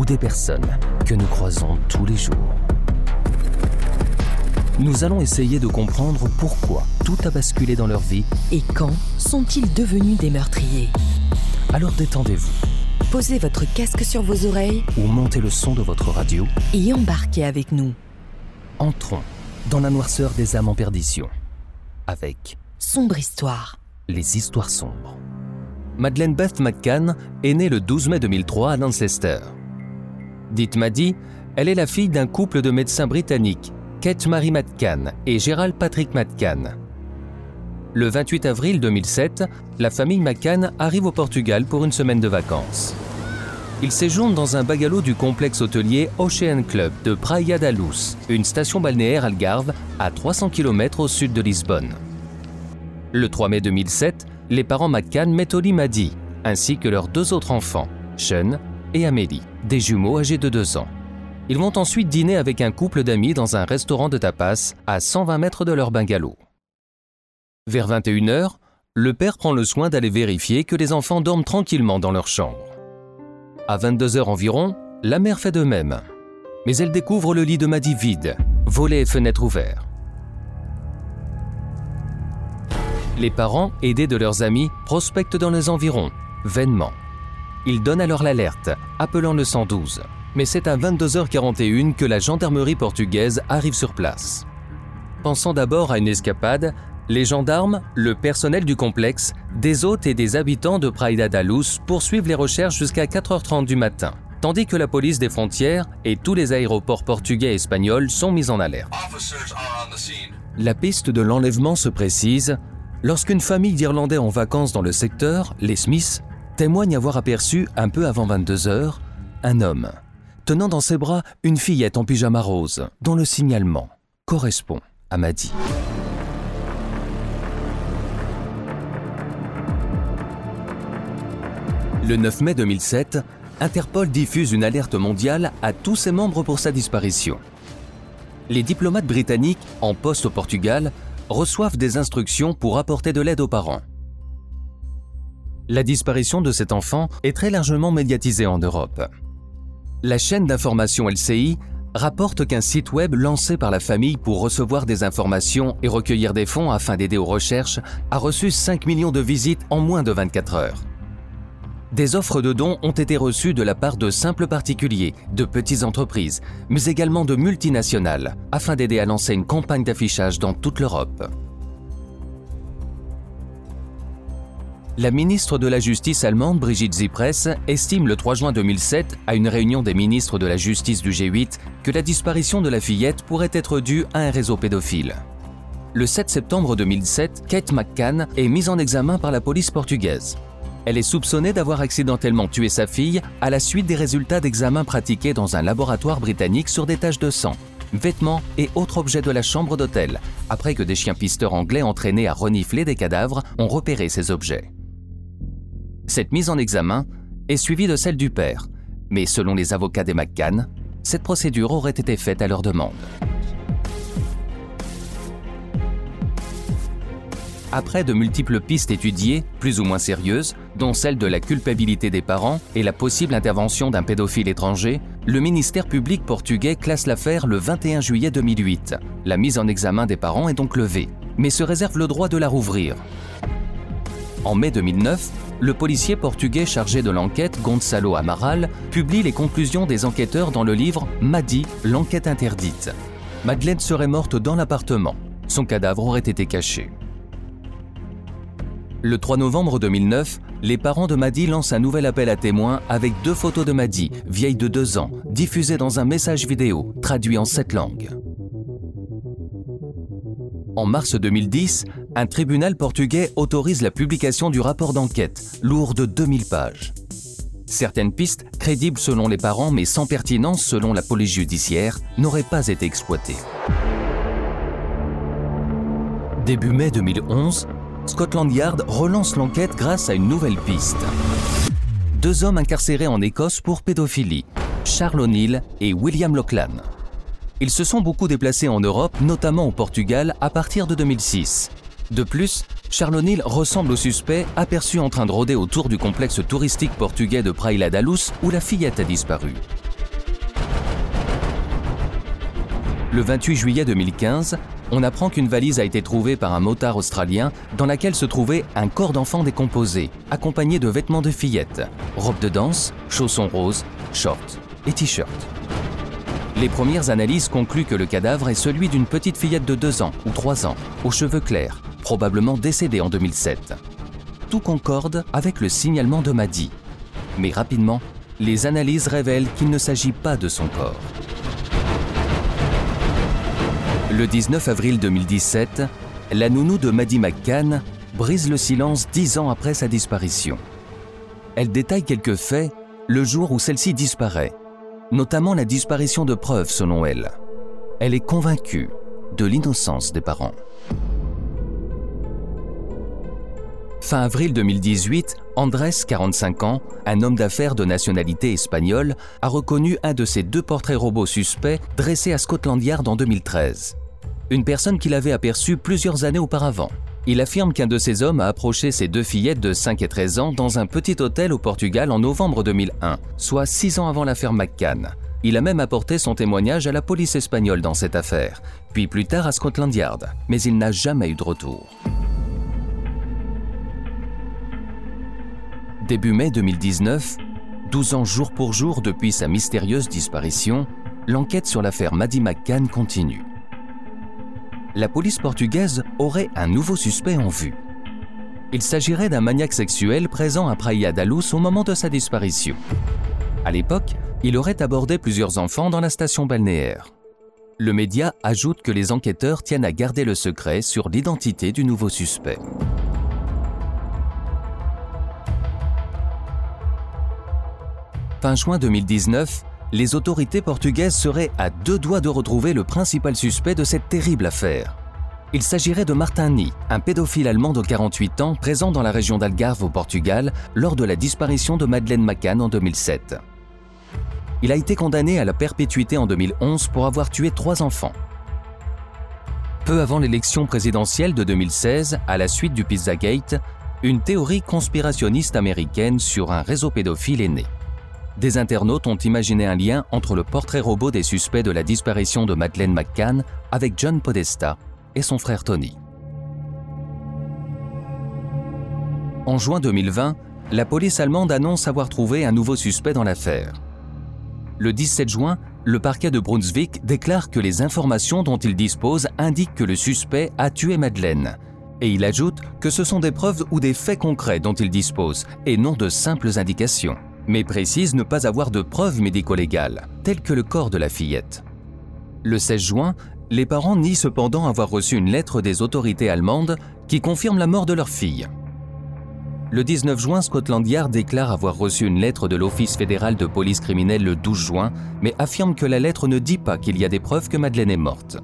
Ou des personnes que nous croisons tous les jours. Nous allons essayer de comprendre pourquoi tout a basculé dans leur vie, Et quand sont-ils devenus des meurtriers? Alors détendez-vous Posez votre casque sur vos oreilles ou montez le son de votre radio. et embarquez avec nous. Entrons dans la noirceur des âmes en perdition avec Sombre histoire. les histoires sombres. Madeleine Beth McCann est née le 12 mai 2003 à Lancaster. Dite Maddie, elle est la fille d'un couple de médecins britanniques, Kate Marie McCann et Gerald Patrick McCann. Le 28 avril 2007, la famille McCann arrive au Portugal pour une semaine de vacances. Ils séjournent dans un bungalow du complexe hôtelier Ocean Club de Praia da Luz, une station balnéaire algarve à 300 km au sud de Lisbonne. Le 3 mai 2007, les parents McCann mettent au lit Maddie, ainsi que leurs deux autres enfants, Sean et Amélie, des jumeaux âgés de 2 ans. Ils vont ensuite dîner avec un couple d'amis dans un restaurant de tapas à 120 mètres de leur bungalow. Vers 21h, le père prend le soin d'aller vérifier que les enfants dorment tranquillement dans leur chambre. À 22h environ, la mère fait de même. Mais elle découvre le lit de Maddie vide, volets et fenêtres ouverts. Les parents, aidés de leurs amis, prospectent dans les environs, vainement. Ils donnent alors l'alerte, appelant le 112. Mais c'est à 22h41 que la gendarmerie portugaise arrive sur place. Pensant d'abord à une escapade, les gendarmes, le personnel du complexe, des hôtes et des habitants de Praia da Luz poursuivent les recherches jusqu'à 4h30 du matin, tandis que la police des frontières et tous les aéroports portugais et espagnols sont mis en alerte. La piste de l'enlèvement se précise lorsqu'une famille d'Irlandais en vacances dans le secteur, les Smiths, témoigne avoir aperçu, un peu avant 22 heures, un homme tenant dans ses bras une fillette en pyjama rose, dont le signalement correspond à Maddy. Le 9 mai 2007, Interpol diffuse une alerte mondiale à tous ses membres pour sa disparition. Les diplomates britanniques en poste au Portugal reçoivent des instructions pour apporter de l'aide aux parents. La disparition de cet enfant est très largement médiatisée en Europe. La chaîne d'information LCI rapporte qu'un site web lancé par la famille pour recevoir des informations et recueillir des fonds afin d'aider aux recherches a reçu 5 millions de visites en moins de 24 heures. Des offres de dons ont été reçues de la part de simples particuliers, de petites entreprises, mais également de multinationales, afin d'aider à lancer une campagne d'affichage dans toute l'Europe. La ministre de la Justice allemande, Brigitte Zypress, estime le 3 juin 2007, à une réunion des ministres de la Justice du G8, que la disparition de la fillette pourrait être due à un réseau pédophile. Le 7 septembre 2007, Kate McCann est mise en examen par la police portugaise. Elle est soupçonnée d'avoir accidentellement tué sa fille à la suite des résultats d'examens pratiqués dans un laboratoire britannique sur des taches de sang, vêtements et autres objets de la chambre d'hôtel, après que des chiens pisteurs anglais entraînés à renifler des cadavres ont repéré ces objets. Cette mise en examen est suivie de celle du père, mais selon les avocats des McCann, cette procédure aurait été faite à leur demande. Après de multiples pistes étudiées, plus ou moins sérieuses, dont celle de la culpabilité des parents et la possible intervention d'un pédophile étranger, le ministère public portugais classe l'affaire le 21 juillet 2008. La mise en examen des parents est donc levée, mais se réserve le droit de la rouvrir. En mai 2009, le policier portugais chargé de l'enquête, Gonçalo Amaral, publie les conclusions des enquêteurs dans le livre Madi, l'enquête interdite. Madeleine serait morte dans l'appartement. Son cadavre aurait été caché. Le 3 novembre 2009, les parents de Maddy lancent un nouvel appel à témoins avec deux photos de Maddy, vieille de deux ans, diffusées dans un message vidéo, traduit en sept langues. En mars 2010, un tribunal portugais autorise la publication du rapport d'enquête, lourd de 2000 pages. Certaines pistes, crédibles selon les parents mais sans pertinence selon la police judiciaire, n'auraient pas été exploitées. Début mai 2011, Scotland Yard relance l'enquête grâce à une nouvelle piste. Deux hommes incarcérés en Écosse pour pédophilie, Charles O'Neill et William Lochlan. Ils se sont beaucoup déplacés en Europe, notamment au Portugal, à partir de 2006. De plus, Charles O'Neill ressemble au suspect aperçu en train de rôder autour du complexe touristique portugais de Praia da Luz où la fillette a disparu. Le 28 juillet 2015, on apprend qu'une valise a été trouvée par un motard australien dans laquelle se trouvait un corps d'enfant décomposé, accompagné de vêtements de fillette, robe de danse, chaussons roses, shorts et t-shirts. Les premières analyses concluent que le cadavre est celui d'une petite fillette de 2 ans ou 3 ans, aux cheveux clairs, probablement décédée en 2007. Tout concorde avec le signalement de Maddy. Mais rapidement, les analyses révèlent qu'il ne s'agit pas de son corps. Le 19 avril 2017, la nounou de Maddie McCann brise le silence dix ans après sa disparition. Elle détaille quelques faits le jour où celle-ci disparaît, notamment la disparition de preuves selon elle. Elle est convaincue de l'innocence des parents. Fin avril 2018, Andrés, 45 ans, un homme d'affaires de nationalité espagnole, a reconnu un de ses deux portraits robots suspects dressés à Scotland Yard en 2013 une personne qu'il avait aperçue plusieurs années auparavant. Il affirme qu'un de ces hommes a approché ses deux fillettes de 5 et 13 ans dans un petit hôtel au Portugal en novembre 2001, soit 6 ans avant l'affaire McCann. Il a même apporté son témoignage à la police espagnole dans cette affaire, puis plus tard à Scotland Yard, mais il n'a jamais eu de retour. Début mai 2019, 12 ans jour pour jour depuis sa mystérieuse disparition, l'enquête sur l'affaire Maddie McCann continue la police portugaise aurait un nouveau suspect en vue. Il s'agirait d'un maniaque sexuel présent à Praia da Luz au moment de sa disparition. À l'époque, il aurait abordé plusieurs enfants dans la station balnéaire. Le média ajoute que les enquêteurs tiennent à garder le secret sur l'identité du nouveau suspect. Fin juin 2019, les autorités portugaises seraient à deux doigts de retrouver le principal suspect de cette terrible affaire. Il s'agirait de Martin Ni, un pédophile allemand de 48 ans présent dans la région d'Algarve au Portugal lors de la disparition de Madeleine McCann en 2007. Il a été condamné à la perpétuité en 2011 pour avoir tué trois enfants. Peu avant l'élection présidentielle de 2016, à la suite du Pizzagate, une théorie conspirationniste américaine sur un réseau pédophile est née des internautes ont imaginé un lien entre le portrait robot des suspects de la disparition de Madeleine McCann avec John Podesta et son frère Tony. En juin 2020, la police allemande annonce avoir trouvé un nouveau suspect dans l'affaire. Le 17 juin, le parquet de Brunswick déclare que les informations dont il dispose indiquent que le suspect a tué Madeleine. Et il ajoute que ce sont des preuves ou des faits concrets dont il dispose, et non de simples indications mais précise ne pas avoir de preuves médico-légales, telles que le corps de la fillette. Le 16 juin, les parents nient cependant avoir reçu une lettre des autorités allemandes qui confirme la mort de leur fille. Le 19 juin, Scotland Yard déclare avoir reçu une lettre de l'Office fédéral de police criminelle le 12 juin, mais affirme que la lettre ne dit pas qu'il y a des preuves que Madeleine est morte.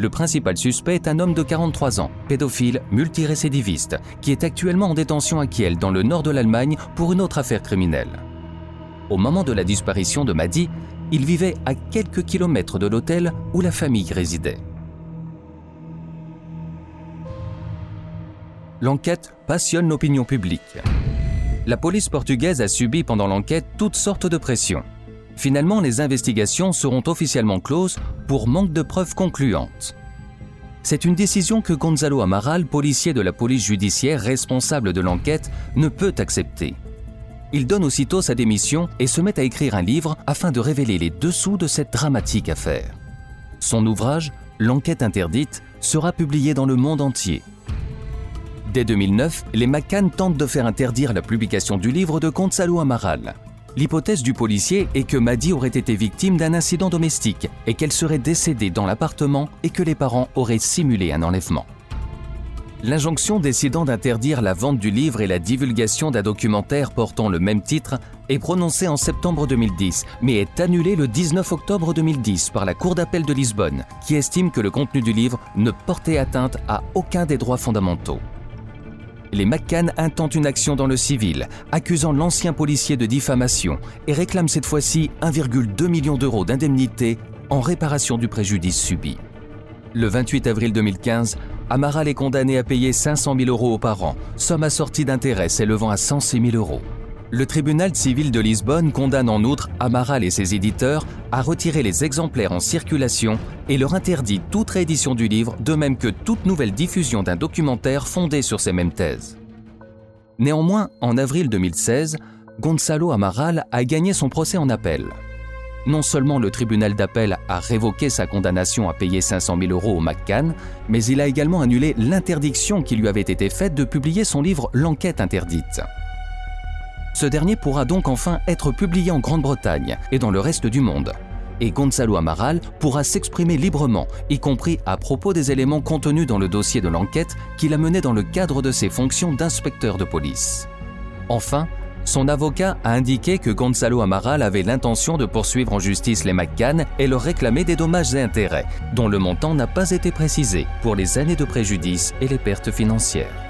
Le principal suspect est un homme de 43 ans, pédophile, multirécidiviste, qui est actuellement en détention à Kiel, dans le nord de l'Allemagne, pour une autre affaire criminelle. Au moment de la disparition de Maddy, il vivait à quelques kilomètres de l'hôtel où la famille résidait. L'enquête passionne l'opinion publique. La police portugaise a subi pendant l'enquête toutes sortes de pressions. Finalement, les investigations seront officiellement closes pour manque de preuves concluantes. C'est une décision que Gonzalo Amaral, policier de la police judiciaire responsable de l'enquête, ne peut accepter. Il donne aussitôt sa démission et se met à écrire un livre afin de révéler les dessous de cette dramatique affaire. Son ouvrage, L'enquête interdite, sera publié dans le monde entier. Dès 2009, les McCann tentent de faire interdire la publication du livre de Gonzalo Amaral. L'hypothèse du policier est que Maddy aurait été victime d'un incident domestique et qu'elle serait décédée dans l'appartement et que les parents auraient simulé un enlèvement. L'injonction décidant d'interdire la vente du livre et la divulgation d'un documentaire portant le même titre est prononcée en septembre 2010, mais est annulée le 19 octobre 2010 par la Cour d'appel de Lisbonne, qui estime que le contenu du livre ne portait atteinte à aucun des droits fondamentaux. Les McCann intentent une action dans le civil, accusant l'ancien policier de diffamation et réclament cette fois-ci 1,2 million d'euros d'indemnité en réparation du préjudice subi. Le 28 avril 2015, Amaral est condamné à payer 500 000 euros aux parents, somme assortie d'intérêts s'élevant à 106 000 euros. Le tribunal civil de Lisbonne condamne en outre Amaral et ses éditeurs à retirer les exemplaires en circulation et leur interdit toute réédition du livre, de même que toute nouvelle diffusion d'un documentaire fondé sur ces mêmes thèses. Néanmoins, en avril 2016, Gonzalo Amaral a gagné son procès en appel. Non seulement le tribunal d'appel a révoqué sa condamnation à payer 500 000 euros au McCann, mais il a également annulé l'interdiction qui lui avait été faite de publier son livre L'enquête interdite. Ce dernier pourra donc enfin être publié en Grande-Bretagne et dans le reste du monde. Et Gonzalo Amaral pourra s'exprimer librement, y compris à propos des éléments contenus dans le dossier de l'enquête qu'il a mené dans le cadre de ses fonctions d'inspecteur de police. Enfin, son avocat a indiqué que Gonzalo Amaral avait l'intention de poursuivre en justice les McCann et leur réclamer des dommages et intérêts, dont le montant n'a pas été précisé pour les années de préjudice et les pertes financières.